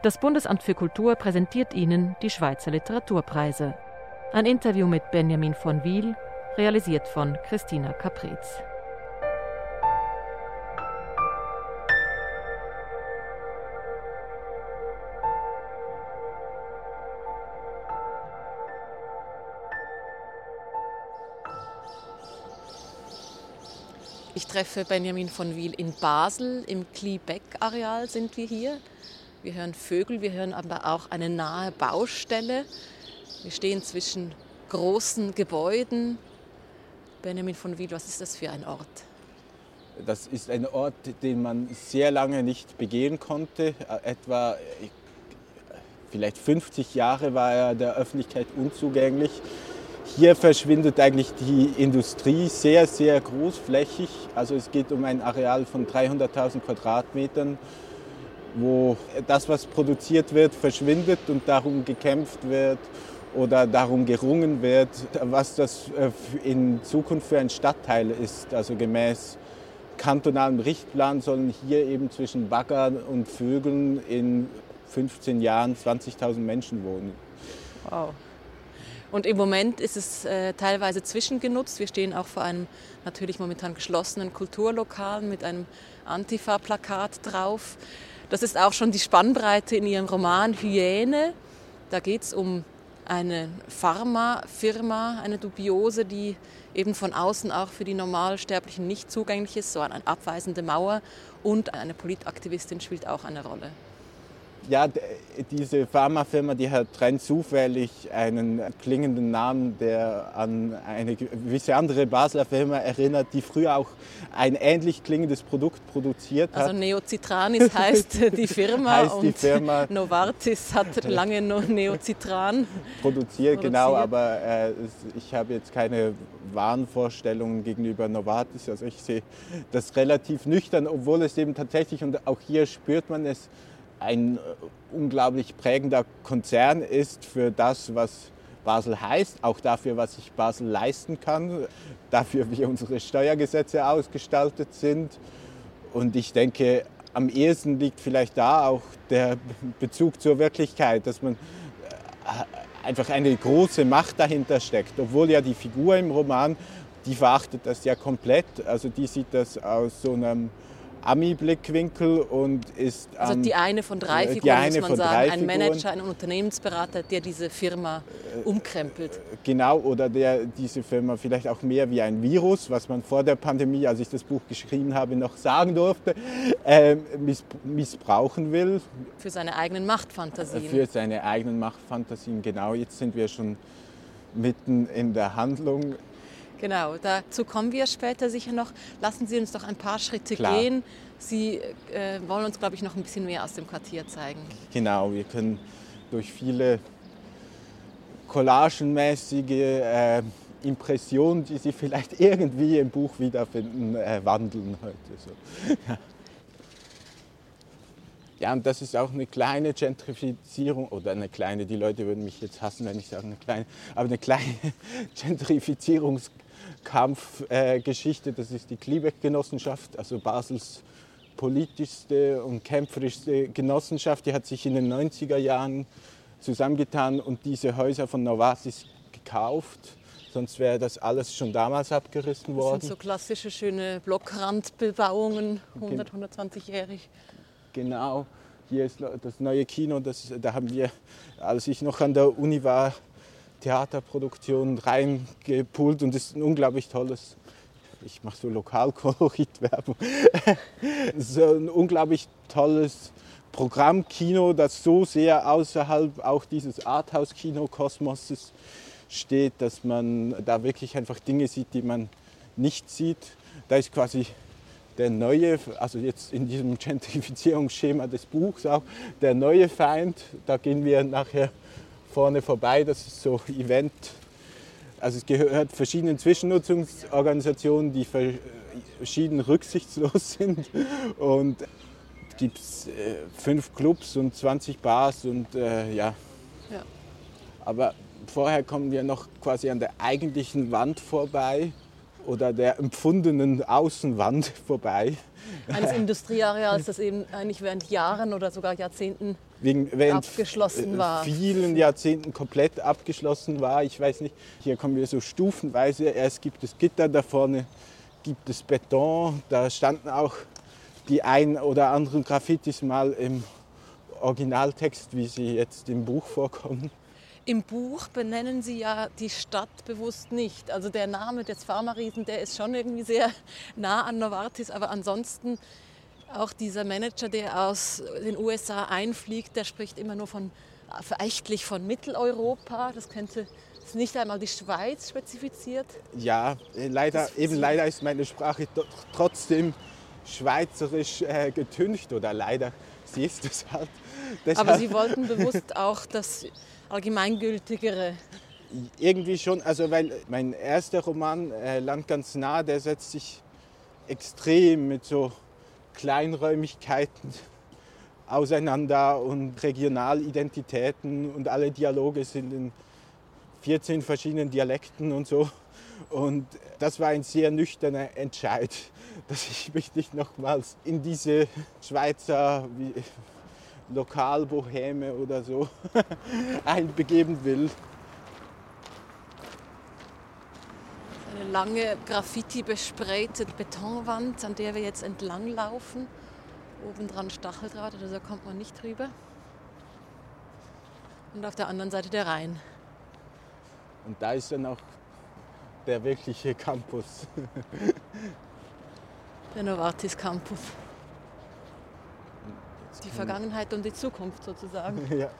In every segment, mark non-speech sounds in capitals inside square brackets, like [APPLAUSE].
Das Bundesamt für Kultur präsentiert Ihnen die Schweizer Literaturpreise. Ein Interview mit Benjamin von Wiel, realisiert von Christina Caprez. Ich treffe Benjamin von Wiel in Basel. Im Kliebeck-Areal sind wir hier. Wir hören Vögel, wir hören aber auch eine nahe Baustelle. Wir stehen zwischen großen Gebäuden. Benjamin von Wiel, was ist das für ein Ort? Das ist ein Ort, den man sehr lange nicht begehen konnte. Etwa vielleicht 50 Jahre war er der Öffentlichkeit unzugänglich. Hier verschwindet eigentlich die Industrie sehr, sehr großflächig. Also es geht um ein Areal von 300.000 Quadratmetern, wo das, was produziert wird, verschwindet und darum gekämpft wird oder darum gerungen wird, was das äh, in Zukunft für ein Stadtteil ist. Also gemäß kantonalem Richtplan sollen hier eben zwischen Baggern und Vögeln in 15 Jahren 20.000 Menschen wohnen. Wow. Und im Moment ist es äh, teilweise zwischengenutzt. Wir stehen auch vor einem natürlich momentan geschlossenen Kulturlokal mit einem Antifa-Plakat drauf. Das ist auch schon die Spannbreite in Ihrem Roman Hyäne. Da geht es um eine Pharmafirma, eine dubiose, die eben von außen auch für die Normalsterblichen nicht zugänglich ist, so eine abweisende Mauer. Und eine Politaktivistin spielt auch eine Rolle ja, diese Pharmafirma, die hat rein zufällig einen klingenden Namen, der an eine gewisse andere Basler Firma erinnert, die früher auch ein ähnlich klingendes Produkt produziert hat. Also Neocitranis [LAUGHS] heißt die Firma heißt und die Firma. Novartis hat [LAUGHS] lange noch Neocitran produziert. produziert. Genau, aber äh, ich habe jetzt keine Wahnvorstellungen gegenüber Novartis. Also ich sehe das relativ nüchtern, obwohl es eben tatsächlich, und auch hier spürt man es, ein äh, unglaublich prägender Konzern ist für das, was Basel heißt, auch dafür, was sich Basel leisten kann, dafür, wie unsere Steuergesetze ausgestaltet sind. Und ich denke, am ehesten liegt vielleicht da auch der Bezug zur Wirklichkeit, dass man äh, einfach eine große Macht dahinter steckt. Obwohl ja die Figur im Roman, die verachtet das ja komplett. Also die sieht das aus so einem Ami-Blickwinkel und ist. Also die eine von drei äh, Figuren, muss man sagen. Ein Manager, ein Unternehmensberater, der diese Firma äh, umkrempelt. Genau, oder der diese Firma vielleicht auch mehr wie ein Virus, was man vor der Pandemie, als ich das Buch geschrieben habe, noch sagen durfte, äh, missbrauchen will. Für seine eigenen Machtfantasien. Für seine eigenen Machtfantasien, genau. Jetzt sind wir schon mitten in der Handlung. Genau, dazu kommen wir später sicher noch. Lassen Sie uns doch ein paar Schritte Klar. gehen. Sie äh, wollen uns, glaube ich, noch ein bisschen mehr aus dem Quartier zeigen. Genau, wir können durch viele collagenmäßige äh, Impressionen, die Sie vielleicht [LAUGHS] irgendwie im Buch wiederfinden, äh, wandeln heute. So. Ja. [LAUGHS] Ja, und das ist auch eine kleine Gentrifizierung, oder eine kleine, die Leute würden mich jetzt hassen, wenn ich sage eine kleine, aber eine kleine [LAUGHS] Gentrifizierungs- Kampfgeschichte. Äh, das ist die Kliebeck-Genossenschaft, also Basels politischste und kämpferischste Genossenschaft. Die hat sich in den 90er Jahren zusammengetan und diese Häuser von Novartis gekauft. Sonst wäre das alles schon damals abgerissen worden. Das sind so klassische schöne Blockrandbebauungen, 100, 120-jährig. Genau. Hier ist das neue Kino, das, da haben wir, als ich noch an der Uni war, Theaterproduktion reingepult und ist ein unglaublich tolles, ich mache so Lokalkoloritwerbung, [LAUGHS] so ein unglaublich tolles Programmkino, das so sehr außerhalb auch dieses Arthouse-Kino-Kosmoses steht, dass man da wirklich einfach Dinge sieht, die man nicht sieht. Da ist quasi der neue, also jetzt in diesem Gentrifizierungsschema des Buchs auch, der neue Feind. Da gehen wir nachher vorne vorbei. Das ist so Event. Also es gehört verschiedenen Zwischennutzungsorganisationen, die verschieden rücksichtslos [LAUGHS] sind. Und es gibt äh, fünf Clubs und 20 Bars und äh, ja. ja. Aber vorher kommen wir noch quasi an der eigentlichen Wand vorbei. oder der empfundenen Außenwand [LAUGHS] vorbei. Eines Industrieareals, das eben eigentlich während Jahren oder sogar Jahrzehnten Wegen, während abgeschlossen war. vielen Jahrzehnten komplett abgeschlossen war. Ich weiß nicht, hier kommen wir so stufenweise. Erst gibt es Gitter, da vorne gibt es Beton. Da standen auch die ein oder anderen Graffitis mal im Originaltext, wie sie jetzt im Buch vorkommen. Im Buch benennen Sie ja die Stadt bewusst nicht. Also der Name des Pharma-Riesen, der ist schon irgendwie sehr nah an Novartis, aber ansonsten auch dieser Manager, der aus den USA einfliegt, der spricht immer nur von verächtlich von Mitteleuropa. Das könnte ist nicht einmal die Schweiz spezifiziert. Ja, leider, eben leider ist meine Sprache trotzdem schweizerisch äh, getüncht oder leider, sie ist es halt. Aber Sie wollten bewusst auch das allgemeingültigere. Irgendwie schon, also weil mein erster Roman äh, Land ganz nah, der setzt sich extrem mit so Kleinräumigkeiten auseinander und Regionalidentitäten und alle Dialoge sind in 14 verschiedenen Dialekten und so. Und das war ein sehr nüchterner Entscheid, [LAUGHS] dass ich mich nicht nochmals in diese Schweizer Lokalboheme oder so [LAUGHS] einbegeben will. Lange Graffiti besprayte Betonwand, an der wir jetzt entlang laufen. Oben dran Stacheldraht, also da kommt man nicht drüber. Und auf der anderen Seite der Rhein. Und da ist dann auch der wirkliche Campus. [LAUGHS] der Novartis Campus. Die Vergangenheit und die Zukunft sozusagen. [LAUGHS] ja,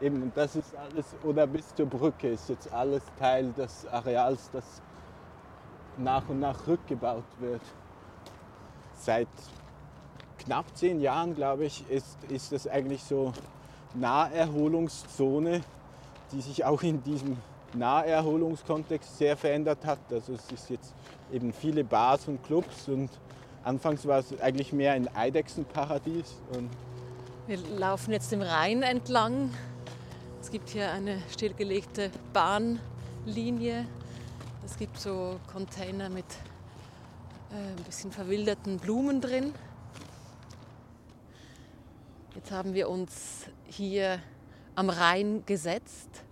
eben, und das ist alles, oder bis zur Brücke ist jetzt alles Teil des Areals, das nach und nach rückgebaut wird. Seit knapp zehn Jahren, glaube ich, ist, ist das eigentlich so Naherholungszone, die sich auch in diesem Naherholungskontext sehr verändert hat. Also es ist jetzt eben viele Bars und Clubs und anfangs war es eigentlich mehr ein Eidechsenparadies. Wir laufen jetzt dem Rhein entlang. Es gibt hier eine stillgelegte Bahnlinie. Es gibt so Container mit äh, ein bisschen verwilderten Blumen drin. Jetzt haben wir uns hier am Rhein gesetzt.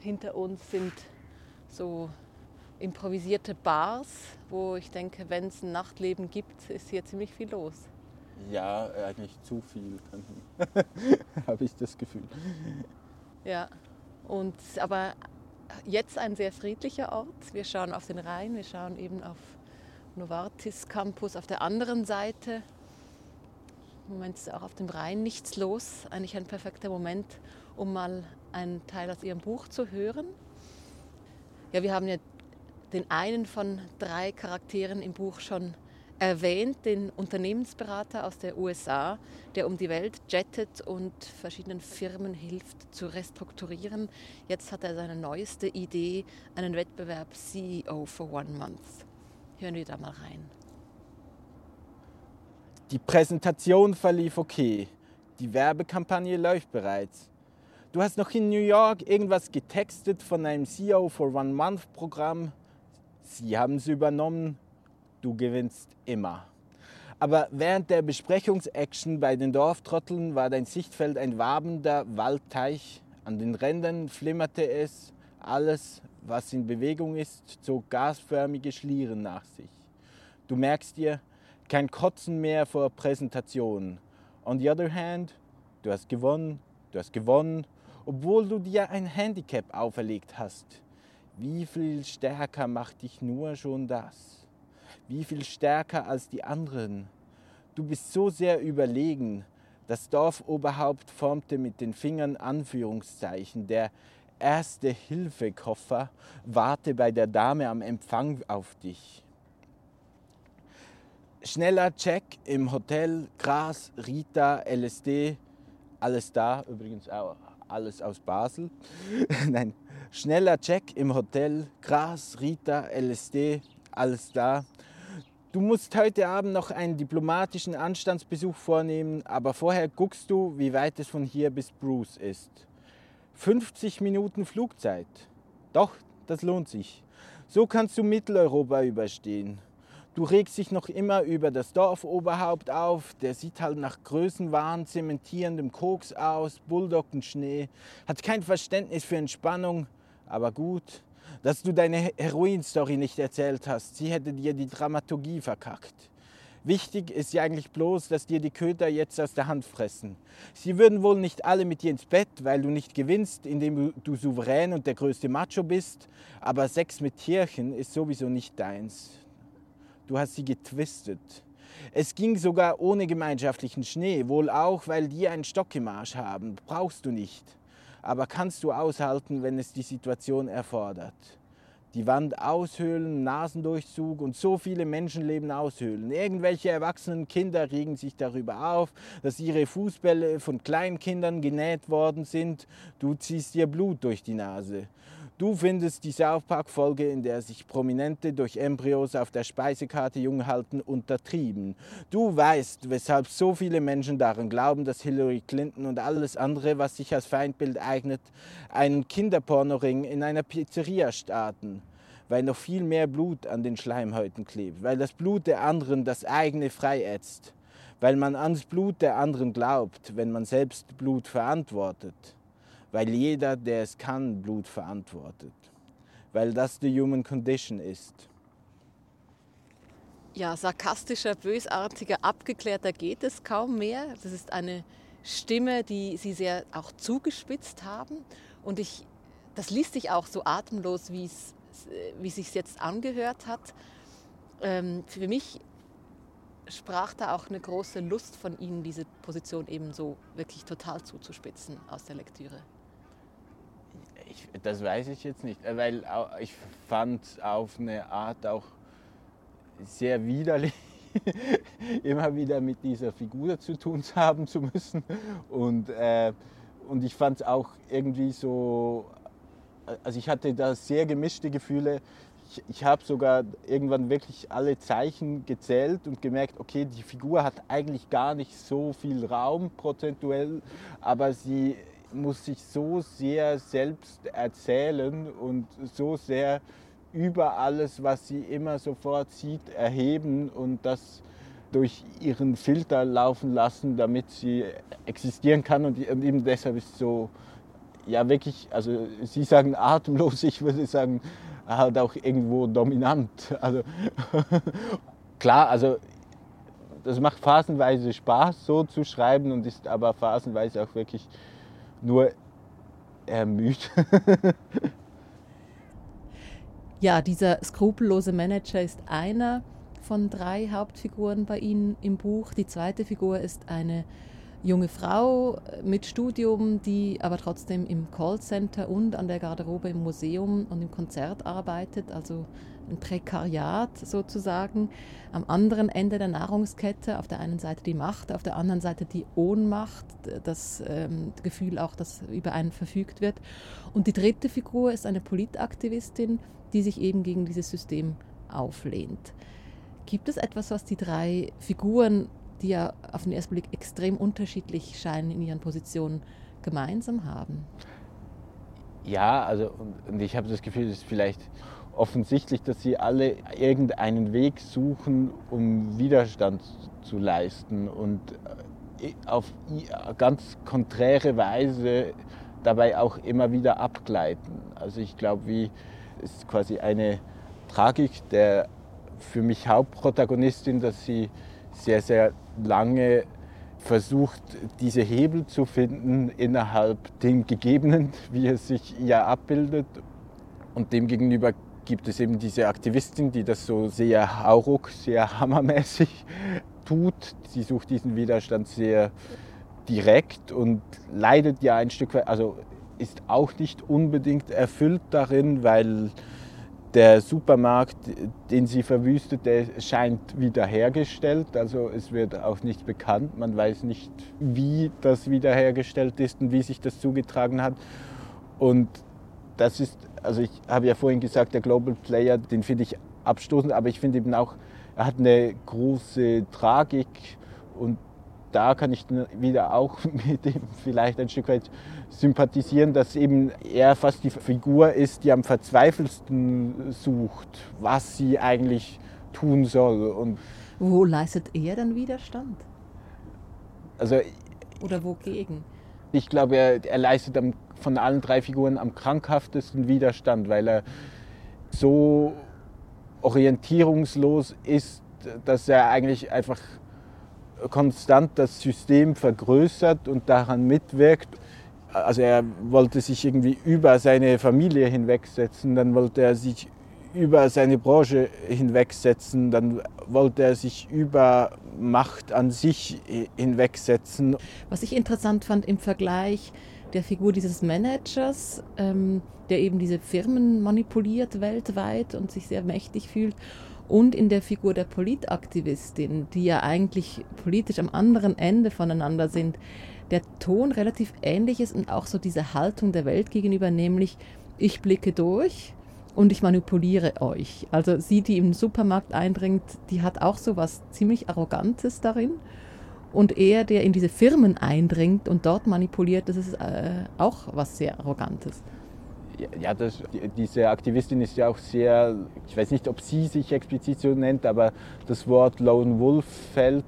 Hinter uns sind so improvisierte Bars, wo ich denke, wenn es ein Nachtleben gibt, ist hier ziemlich viel los. Ja, eigentlich zu viel, [LAUGHS] habe ich das Gefühl. Ja, und, aber jetzt ein sehr friedlicher Ort. Wir schauen auf den Rhein, wir schauen eben auf Novartis Campus auf der anderen Seite. Im Moment ist auch auf dem Rhein nichts los. Eigentlich ein perfekter Moment, um mal einen Teil aus Ihrem Buch zu hören. Ja, wir haben ja den einen von drei Charakteren im Buch schon erwähnt, den Unternehmensberater aus der USA, der um die Welt jettet und verschiedenen Firmen hilft zu restrukturieren. Jetzt hat er seine neueste Idee, einen Wettbewerb CEO for One Month. Hören wir da mal rein. Die Präsentation verlief okay. Die Werbekampagne läuft bereits. Du hast noch in New York irgendwas getextet von einem CEO for One Month Programm. Sie haben es übernommen du gewinnst immer. Aber während der Besprechungsaction bei den Dorftrotteln war dein Sichtfeld ein wabender Waldteich. An den Rändern flimmerte es. Alles, was in Bewegung ist, zog gasförmige Schlieren nach sich. Du merkst dir, kein Kotzen mehr vor Präsentationen. On the other hand, du hast gewonnen, du hast gewonnen, obwohl du dir ein Handicap auferlegt hast. Wie viel stärker macht dich nur schon das? Wie viel stärker als die anderen. Du bist so sehr überlegen. Das Dorfoberhaupt formte mit den Fingern Anführungszeichen. Der erste Hilfekoffer warte bei der Dame am Empfang auf dich. Schneller Check im Hotel, Gras, Rita, LSD, alles da, übrigens auch alles aus Basel. [LAUGHS] Nein, schneller Check im Hotel, Gras, Rita, LSD, alles da. Du musst heute Abend noch einen diplomatischen Anstandsbesuch vornehmen, aber vorher guckst du, wie weit es von hier bis Bruce ist. 50 Minuten Flugzeit. Doch, das lohnt sich. So kannst du Mitteleuropa überstehen. Du regst dich noch immer über das Dorfoberhaupt auf, der sieht halt nach Größenwahn, zementierendem Koks aus, Bulldoggenschnee, hat kein Verständnis für Entspannung, aber gut, dass du deine Heroin-Story nicht erzählt hast, sie hätte dir die Dramaturgie verkackt. Wichtig ist ja eigentlich bloß, dass dir die Köter jetzt aus der Hand fressen. Sie würden wohl nicht alle mit dir ins Bett, weil du nicht gewinnst, indem du souverän und der größte Macho bist, aber Sex mit Tierchen ist sowieso nicht deins. Du hast sie getwistet. Es ging sogar ohne gemeinschaftlichen Schnee, wohl auch, weil die einen Stock im Arsch haben. Brauchst du nicht. Aber kannst du aushalten, wenn es die Situation erfordert die Wand aushöhlen, Nasendurchzug und so viele Menschenleben aushöhlen. Irgendwelche erwachsenen Kinder regen sich darüber auf, dass ihre Fußbälle von Kleinkindern genäht worden sind. Du ziehst dir Blut durch die Nase. Du findest die South Park-Folge, in der sich Prominente durch Embryos auf der Speisekarte jung halten, untertrieben. Du weißt, weshalb so viele Menschen daran glauben, dass Hillary Clinton und alles andere, was sich als Feindbild eignet, einen Kinderpornoring in einer Pizzeria starten weil noch viel mehr Blut an den Schleimhäuten klebt, weil das Blut der anderen das eigene freiätzt, weil man ans Blut der anderen glaubt, wenn man selbst Blut verantwortet weil jeder, der es kann, Blut verantwortet, weil das die Human Condition ist. Ja, sarkastischer, bösartiger, abgeklärter geht es kaum mehr. Das ist eine Stimme, die Sie sehr auch zugespitzt haben. Und ich, das liest sich auch so atemlos, wie es sich jetzt angehört hat. Ähm, für mich sprach da auch eine große Lust von Ihnen, diese Position eben so wirklich total zuzuspitzen aus der Lektüre. Ich, das weiß ich jetzt nicht, weil ich fand auf eine Art auch sehr widerlich, [LAUGHS] immer wieder mit dieser Figur zu tun haben zu müssen. Und, äh, und ich fand es auch irgendwie so, also ich hatte da sehr gemischte Gefühle. Ich, ich habe sogar irgendwann wirklich alle Zeichen gezählt und gemerkt, okay, die Figur hat eigentlich gar nicht so viel Raum prozentuell, aber sie muss sich so sehr selbst erzählen und so sehr über alles, was sie immer sofort sieht, erheben und das durch ihren Filter laufen lassen, damit sie existieren kann. Und eben deshalb ist so, ja wirklich, also Sie sagen atemlos, ich würde sagen, halt auch irgendwo dominant. Also [LAUGHS] klar, also das macht phasenweise Spaß, so zu schreiben und ist aber phasenweise auch wirklich nur ermüdet. [LAUGHS] ja, dieser skrupellose Manager ist einer von drei Hauptfiguren bei Ihnen im Buch. Die zweite Figur ist eine junge Frau mit Studium, die aber trotzdem im Callcenter und an der Garderobe im Museum und im Konzert arbeitet, also ein Prekariat sozusagen. Am anderen Ende der Nahrungskette, auf der einen Seite die Macht, auf der anderen Seite die Ohnmacht, das ähm, Gefühl auch, dass über einen verfügt wird. Und die dritte Figur ist eine Politaktivistin, die sich eben gegen dieses System auflehnt. Gibt es etwas, was die drei Figuren die ja auf den ersten Blick extrem unterschiedlich scheinen in ihren Positionen, gemeinsam haben? Ja, also und ich habe das Gefühl, ist vielleicht offensichtlich, dass sie alle irgendeinen Weg suchen, um Widerstand zu leisten und äh, auf ganz konträre Weise dabei auch immer wieder abgleiten. Also ich glaube, wie ist quasi eine Tragik der für mich Hauptprotagonistin, dass sie sehr, sehr lange versucht, diese Hebel zu finden innerhalb dem Gegebenen, [LAUGHS] wie es sich ja abbildet. Und demgegenüber gibt es eben diese Aktivistin, die das so sehr hauruck, sehr hammermäßig tut. Sie sucht diesen Widerstand sehr direkt und leidet ja ein Stück weit, also ist auch nicht unbedingt erfüllt darin, weil der Supermarkt, den sie verwüstet, der scheint wiederhergestellt. Also es wird auch nicht bekannt. Man weiß nicht, wie das wiederhergestellt ist und wie sich das zugetragen hat. Und das ist, also ich habe ja vorhin gesagt, der Global Player, den finde ich abstoßend, aber ich finde eben auch, er hat eine große Tragik und da kann ich wieder auch [LAUGHS] mit ihm vielleicht ein Stück weit sympathisieren, dass eben er fast die Figur ist, die am verzweifelsten sucht, was sie eigentlich tun soll. Und Wo leistet er dann Widerstand? Also, Oder wogegen? Ich glaube, er, er leistet am, von allen drei Figuren am krankhaftesten Widerstand, weil er so orientierungslos ist, dass er eigentlich einfach konstant das System vergrößert und daran mitwirkt. Also er wollte sich irgendwie über seine Familie hinwegsetzen, dann wollte er sich über seine Branche hinwegsetzen, dann wollte er sich über Macht an sich hinwegsetzen. Was ich interessant fand im Vergleich der Figur dieses Managers, ähm, der eben diese Firmen manipuliert weltweit und sich sehr mächtig fühlt, und in der Figur der Politaktivistin, die ja eigentlich politisch am anderen Ende voneinander sind, der Ton relativ ähnlich ist und auch so diese Haltung der Welt gegenüber, nämlich ich blicke durch und ich manipuliere euch. Also sie, die im Supermarkt eindringt, die hat auch so was ziemlich Arrogantes darin. Und er, der in diese Firmen eindringt und dort manipuliert, das ist äh, auch was sehr Arrogantes. Ja, das, diese Aktivistin ist ja auch sehr, ich weiß nicht, ob sie sich explizit so nennt, aber das Wort Lone Wolf fällt.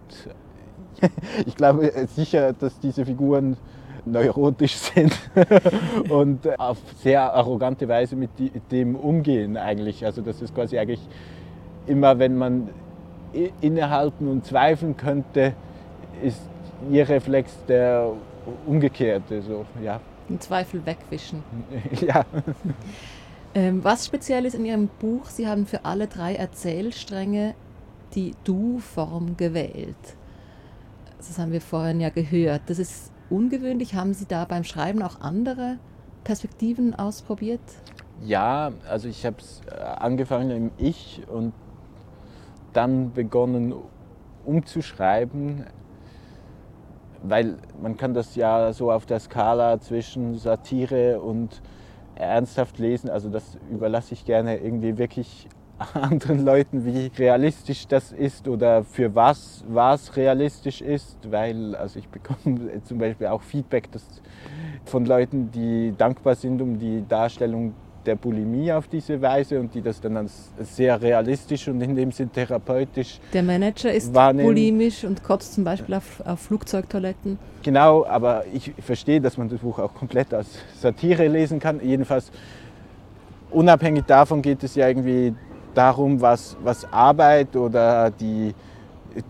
[LAUGHS] Ich glaube sicher, dass diese Figuren neurotisch [LAUGHS] sind und auf sehr arrogante Weise mit dem umgehen eigentlich. Also das ist quasi eigentlich immer, wenn man innehalten und zweifeln könnte, ist ihr Reflex der umgekehrte. So, ja. Den Zweifel wegwischen. [LAUGHS] ja. Ähm, was speziell ist in Ihrem Buch, Sie haben für alle drei Erzählstränge die Du-Form gewählt. Das haben wir vorhin ja gehört. Das ist ungewöhnlich. Haben Sie da beim Schreiben auch andere Perspektiven ausprobiert? Ja, also ich habe es äh, angefangen im Ich und dann begonnen umzuschreiben weil man kann das ja so auf der Skala zwischen Satire und ernsthaft lesen. Also das überlasse ich gerne irgendwie wirklich [LAUGHS] anderen Leuten, wie realistisch das ist oder für was was realistisch ist, weil also ich bekomme [LAUGHS] zum Beispiel auch Feedback das von Leuten, die dankbar sind um die Darstellung der Bulimie auf diese Weise und die das dann als sehr realistisch und in dem Sinn therapeutisch Der Manager ist wahrnehmen. bulimisch und kotzt zum Beispiel auf, auf Flugzeugtoiletten. Genau, aber ich verstehe, dass man das Buch auch komplett als Satire lesen kann. Jedenfalls unabhängig davon geht es ja irgendwie darum, was, was Arbeit oder die,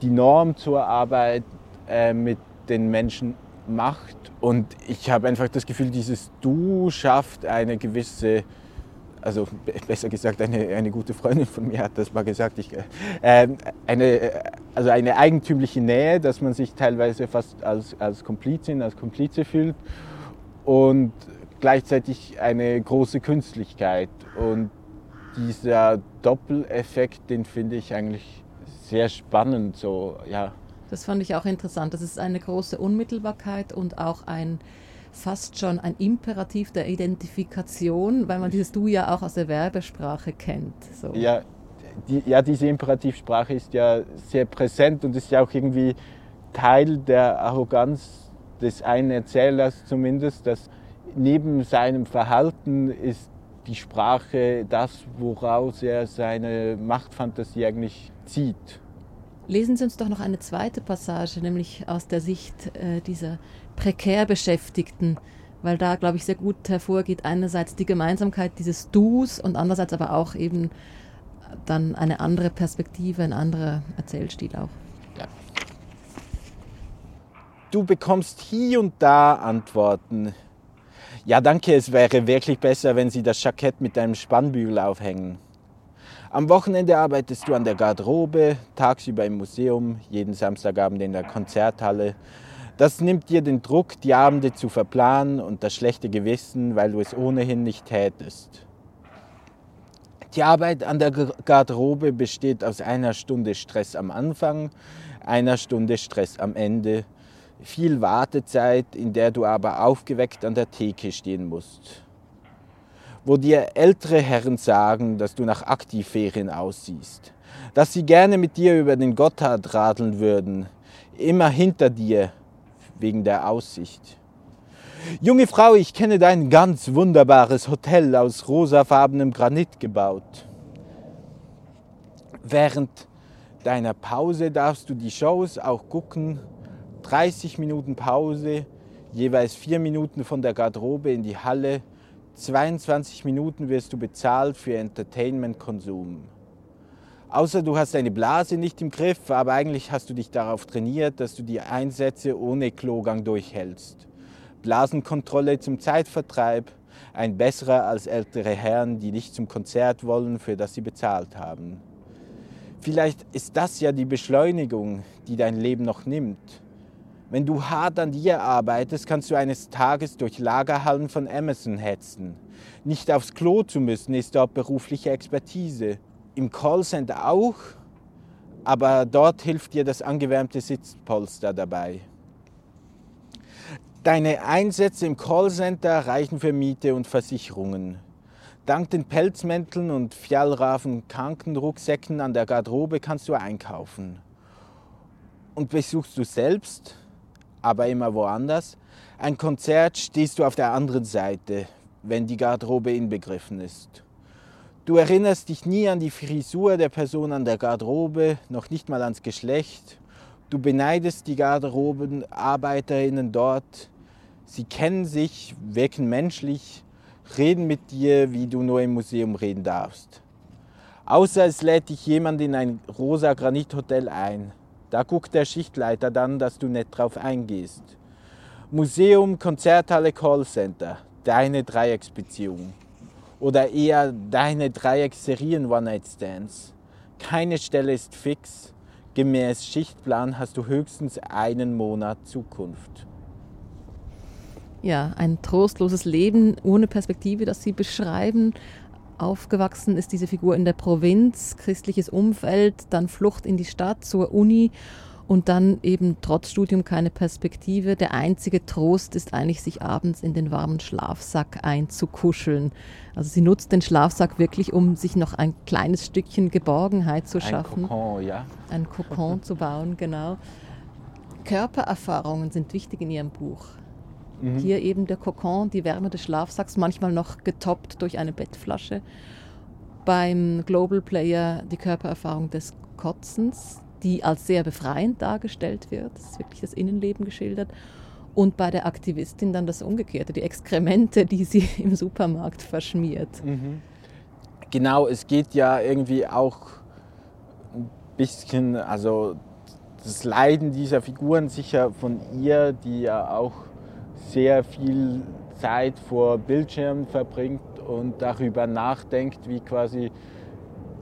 die Norm zur Arbeit äh, mit den Menschen macht. Und ich habe einfach das Gefühl, dieses Du schafft eine gewisse also besser gesagt, eine, eine gute Freundin von mir hat das mal gesagt, ich, äh, eine, also eine eigentümliche Nähe, dass man sich teilweise fast als, als Komplizin, als Komplize fühlt und gleichzeitig eine große Künstlichkeit. Und dieser Doppeleffekt, den finde ich eigentlich sehr spannend. So, ja. Das fand ich auch interessant. Das ist eine große Unmittelbarkeit und auch ein fast schon ein Imperativ der Identifikation, weil man dieses Du ja auch aus der Werbesprache kennt. So. Ja, die, ja, diese Imperativsprache ist ja sehr präsent und ist ja auch irgendwie Teil der Arroganz des einen Erzählers zumindest, dass neben seinem Verhalten ist die Sprache das, woraus er seine Machtfantasie eigentlich zieht. Lesen Sie uns doch noch eine zweite Passage, nämlich aus der Sicht äh, dieser prekär Beschäftigten, weil da, glaube ich, sehr gut hervorgeht einerseits die Gemeinsamkeit dieses Dus und andererseits aber auch eben dann eine andere Perspektive, ein anderer Erzählstil auch. Ja. Du bekommst hier und da Antworten. Ja, danke, es wäre wirklich besser, wenn Sie das Jackett mit einem Spannbügel aufhängen. Am Wochenende arbeitest du an der Garderobe, tagsüber im Museum, jeden Samstagabend in der Konzerthalle, das nimmt dir den Druck, die Abende zu verplanen und das schlechte Gewissen, weil du es ohnehin nicht tätest. Die Arbeit an der Garderobe besteht aus einer Stunde Stress am Anfang, einer Stunde Stress am Ende, viel Wartezeit, in der du aber aufgeweckt an der Theke stehen musst. Wo dir ältere Herren sagen, dass du nach Aktivferien aussiehst, dass sie gerne mit dir über den Gotthard radeln würden, immer hinter dir wegen der Aussicht. Junge Frau, ich kenne dein ganz wunderbares Hotel aus rosafarbenem Granit gebaut. Während deiner Pause darfst du die Shows auch gucken. 30 Minuten Pause, jeweils 4 Minuten von der Garderobe in die Halle. 22 Minuten wirst du bezahlt für Entertainment-Konsum. Außer du hast deine Blase nicht im Griff, aber eigentlich hast du dich darauf trainiert, dass du die Einsätze ohne Klogang durchhältst. Blasenkontrolle zum Zeitvertreib, ein besserer als ältere Herren, die nicht zum Konzert wollen, für das sie bezahlt haben. Vielleicht ist das ja die Beschleunigung, die dein Leben noch nimmt. Wenn du hart an dir arbeitest, kannst du eines Tages durch Lagerhallen von Amazon hetzen. Nicht aufs Klo zu müssen, ist dort berufliche Expertise. Im Callcenter auch, aber dort hilft dir das angewärmte Sitzpolster dabei. Deine Einsätze im Callcenter reichen für Miete und Versicherungen. Dank den Pelzmänteln und Fjallrafen Krankenrucksäcken an der Garderobe kannst du einkaufen. Und besuchst du selbst, aber immer woanders, ein Konzert stehst du auf der anderen Seite, wenn die Garderobe inbegriffen ist. Du erinnerst dich nie an die Frisur der Person an der Garderobe, noch nicht mal ans Geschlecht. Du beneidest die Garderobenarbeiterinnen dort. Sie kennen sich, wirken menschlich, reden mit dir, wie du nur im Museum reden darfst. Außer es lädt dich jemand in ein rosa Granithotel ein. Da guckt der Schichtleiter dann, dass du nicht drauf eingehst. Museum, Konzerthalle, Callcenter. Deine Dreiecksbeziehung. Oder eher deine Dreiecksserien One-Night-Stands. Keine Stelle ist fix. Gemäß Schichtplan hast du höchstens einen Monat Zukunft ja, ein trostloses Leben ohne Perspektive, das Sie beschreiben. Aufgewachsen ist diese Figur in der Provinz, christliches Umfeld, dann Flucht in die Stadt zur Uni und dann eben trotz Studium keine Perspektive. Der einzige Trost ist eigentlich, sich abends in den warmen Schlafsack einzukuscheln. Also sie nutzt den Schlafsack wirklich, um sich noch ein kleines Stückchen Geborgenheit zu schaffen. Ein Kokon, ja. Ein Kokon [LAUGHS] zu bauen, genau. Körpererfahrungen sind wichtig in ihrem Buch. Mhm. Hier eben der Kokon, die Wärme des Schlafsacks, manchmal noch getoppt durch eine Bettflasche. Beim Global Player die Körpererfahrung des Kotzens, die als sehr befreiend dargestellt wird. Das ist wirklich das Innenleben geschildert. Und bei der Aktivistin dann das Umgekehrte, die Exkremente, die sie [LAUGHS] im Supermarkt verschmiert. Mhm. Genau, es geht ja irgendwie auch ein bisschen, also das Leiden dieser Figuren sicher von ihr, die ja auch sehr viel Zeit vor Bildschirmen verbringt und darüber nachdenkt, wie quasi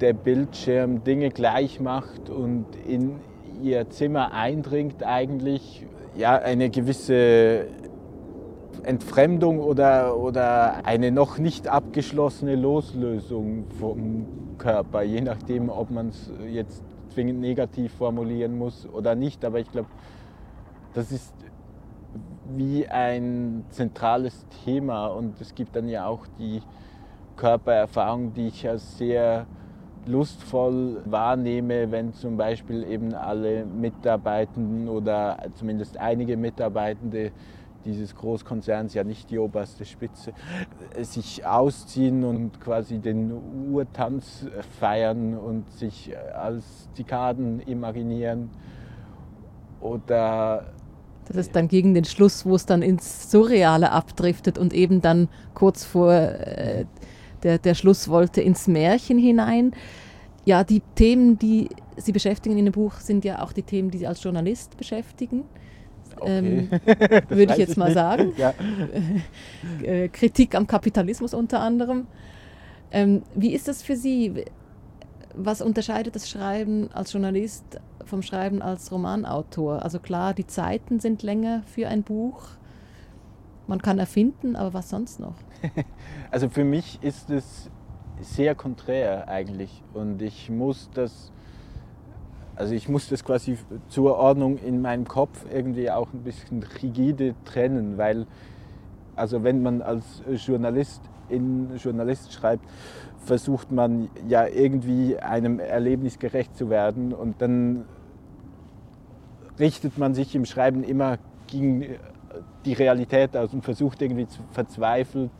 der Bildschirm Dinge gleich macht und in ihr Zimmer eindringt eigentlich ja eine gewisse Entfremdung oder, oder eine noch nicht abgeschlossene Loslösung vom Körper, je nachdem, ob man es jetzt zwingend negativ formulieren muss oder nicht. Aber ich glaube, das ist wie ein zentrales Thema und es gibt dann ja auch die Körpererfahrung, die ich als sehr lustvoll wahrnehme, wenn zum Beispiel eben alle Mitarbeitenden oder zumindest einige Mitarbeitende dieses Großkonzerns, ja nicht die oberste Spitze, sich ausziehen und quasi den Urtanz feiern und sich als Zikaden imaginieren oder das ist dann gegen den Schluss, wo es dann ins Surreale abdriftet und eben dann kurz vor äh, der, der Schluss wollte ins Märchen hinein. Ja, die Themen, die Sie beschäftigen in dem Buch, sind ja auch die Themen, die Sie als Journalist beschäftigen. Okay. Ähm, [LAUGHS] würde ich jetzt ich mal nicht. sagen. Ja. [LAUGHS] Äh, Kritik am Kapitalismus unter anderem. Ähm, wie ist das für Sie? Was unterscheidet das Schreiben als Journalist vom Schreiben als Romanautor? Also klar, die Zeiten sind länger für ein Buch. Man kann erfinden, aber was sonst noch? [LAUGHS] Also für mich ist es sehr konträr eigentlich und ich muss das also ich muss das quasi zur Ordnung in meinem Kopf irgendwie auch ein bisschen rigide trennen, weil also wenn man als Journalist in Journalist schreibt, versucht man ja irgendwie einem Erlebnis gerecht zu werden und dann richtet man sich im Schreiben immer gegen die Realität aus und versucht irgendwie verzweifelt,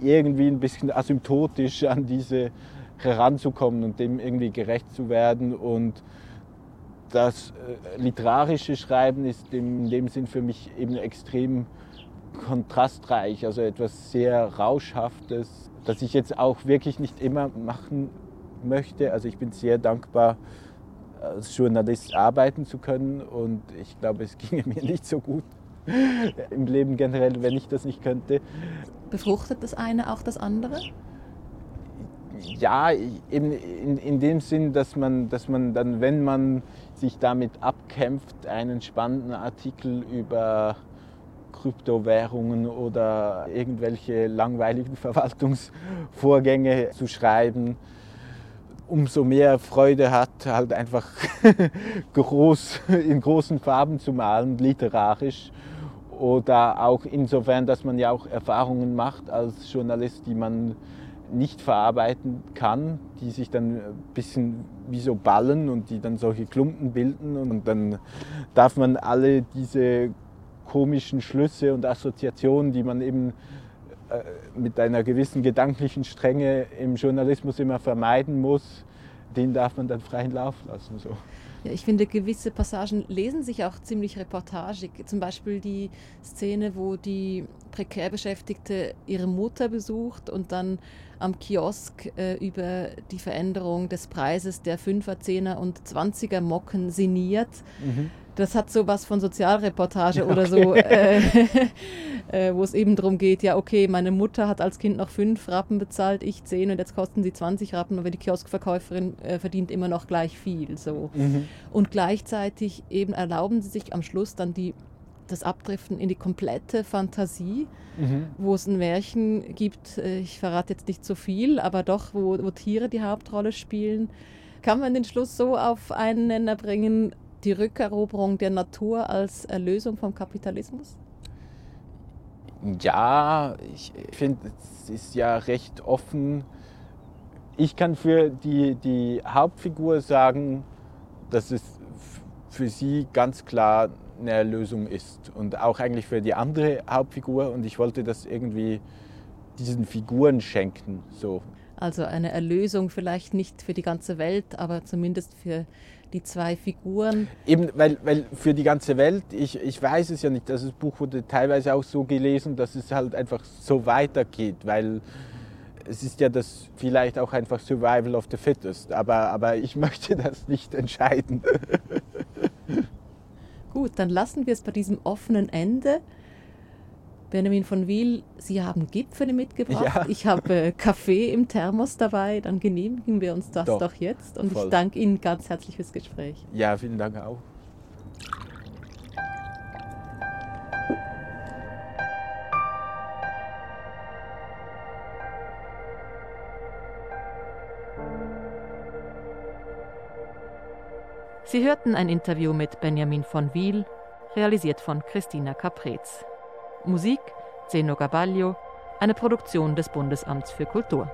irgendwie ein bisschen asymptotisch an diese heranzukommen und dem irgendwie gerecht zu werden. Und das äh, literarische Schreiben ist in dem Sinn für mich eben extrem kontrastreich, also etwas sehr Rauschhaftes, das ich jetzt auch wirklich nicht immer machen möchte. Also ich bin sehr dankbar, als Journalist arbeiten zu können und ich glaube, es [LAUGHS] ginge mir nicht so gut [LAUGHS] im Leben generell, wenn ich das nicht könnte. Befruchtet das eine auch das andere? Ja, in, in, in dem Sinn, dass man, dass man dann, wenn man sich damit abkämpft, einen spannenden Artikel über Kryptowährungen oder irgendwelche langweiligen [LAUGHS] Verwaltungsvorgänge zu schreiben, umso mehr Freude hat, halt einfach [LAUGHS] groß, in großen Farben zu malen, literarisch. Oder auch insofern, dass man ja auch Erfahrungen macht als Journalist, die man nicht verarbeiten kann, die sich dann ein bisschen wie so ballen und die dann solche Klumpen bilden. Und dann darf man alle diese komischen Schlüsse und Assoziationen, die man eben äh, mit einer gewissen gedanklichen Strenge im Journalismus immer vermeiden muss, den darf man dann freien Lauf lassen. So. Ja, ich finde, gewisse Passagen lesen sich auch ziemlich reportagig. Zum Beispiel die Szene, wo die prekär Beschäftigte ihre Mutter besucht und dann am Kiosk äh, über die Veränderung des Preises der 5er, 10er und 20er Mocken sinniert. Mhm das hat so was von Sozialreportage okay. oder so, äh, [LAUGHS] äh, wo es eben darum geht, ja, okay, meine Mutter hat als Kind noch fünf Rappen bezahlt, ich zehn und jetzt kosten sie 20 Rappen, aber die Kioskverkäuferin äh, verdient immer noch gleich viel. So. Mhm. Und gleichzeitig eben erlauben sie sich am Schluss dann die, das Abdriften in die komplette Fantasie, mhm. wo es ein Märchen gibt, äh, ich verrate jetzt nicht so viel, aber doch, wo, wo Tiere die Hauptrolle spielen. Kann man den Schluss so auf einen Nenner bringen, die Rückeroberung der Natur als Erlösung vom Kapitalismus? Ja, ich finde, es ist ja recht offen. Ich kann für die, die Hauptfigur sagen, dass es für sie ganz klar eine Erlösung ist und auch eigentlich für die andere Hauptfigur und ich wollte das irgendwie diesen Figuren schenken. So. Also eine Erlösung vielleicht nicht für die ganze Welt, aber zumindest für die zwei Figuren. Eben, weil, weil für die ganze Welt, ich, ich weiß es ja nicht, das Buch wurde teilweise auch so gelesen, dass es halt einfach so weitergeht, weil es ist ja das vielleicht auch einfach Survival of the Fittest, aber, aber ich [LAUGHS] möchte das nicht entscheiden. Gut, dann lassen wir es bei diesem offenen Ende. Benjamin von Wiel, Sie haben Gipfel mitgebracht. Ja. Ich habe äh, Kaffee im Thermos dabei. Dann genehmigen wir uns das doch, doch jetzt. Und voll. ich danke Ihnen ganz herzlich fürs Gespräch. Ja, vielen Dank auch. Sie hörten ein Interview mit Benjamin von Wiel, realisiert von Christina Caprez. Musik Zeno Gabaglio, eine Produktion des Bundesamts für Kultur.